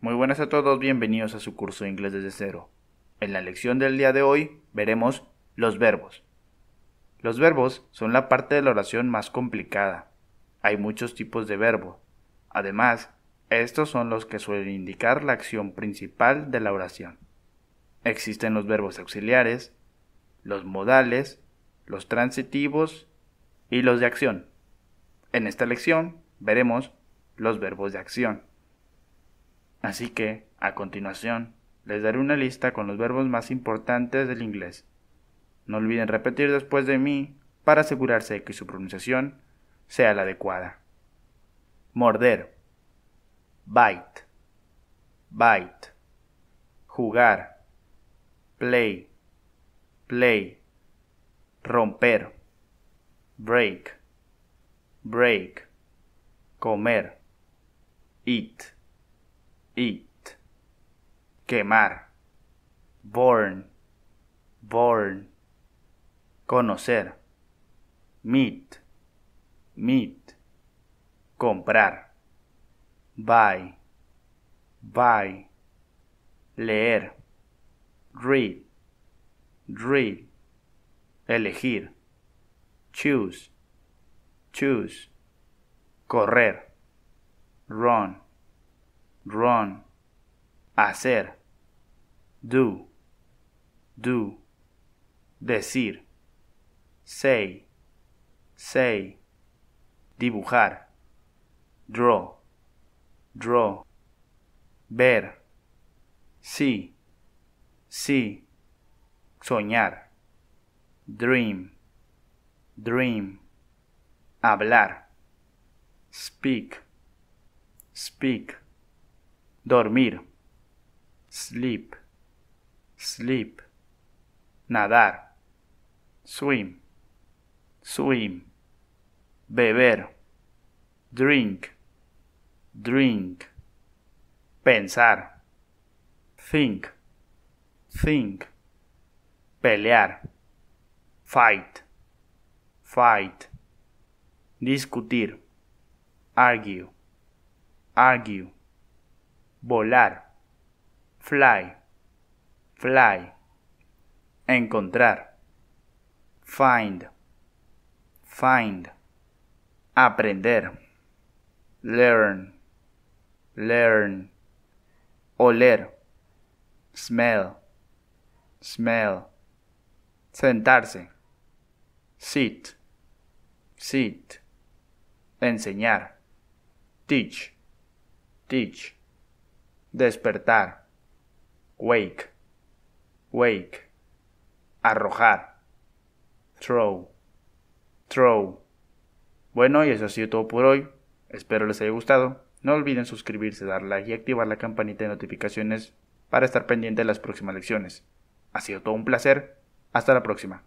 Muy buenas a todos, bienvenidos a su curso de inglés desde cero. En la lección del día de hoy veremos los verbos. Los verbos son la parte de la oración más complicada. Hay muchos tipos de verbo. Además, estos son los que suelen indicar la acción principal de la oración. Existen los verbos auxiliares, los modales, los transitivos y los de acción. En esta lección veremos los verbos de acción. Así que, a continuación, les daré una lista con los verbos más importantes del inglés. No olviden repetir después de mí para asegurarse de que su pronunciación sea la adecuada. Morder. Bite. Bite. Jugar. Play. Play. Romper. Break. Break. Comer. Eat eat, quemar, born, born, conocer, meet, meet, comprar, buy, buy, leer, read, read, elegir, choose, choose, correr, run hacer, do, do, decir, say, say, dibujar, draw, draw, ver, see, see, soñar, dream, dream, hablar, speak, speak dormir, sleep, sleep, nadar, swim, swim, beber, drink, drink, pensar, think, think, pelear, fight, fight, discutir, argue, argue volar, fly, fly, encontrar, find, find, aprender, learn, learn, oler, smell, smell, sentarse, sit, sit, enseñar, teach, teach despertar, wake, wake, arrojar, throw, throw. Bueno, y eso ha sido todo por hoy. Espero les haya gustado. No olviden suscribirse, dar like y activar la campanita de notificaciones para estar pendiente de las próximas lecciones. Ha sido todo un placer. Hasta la próxima.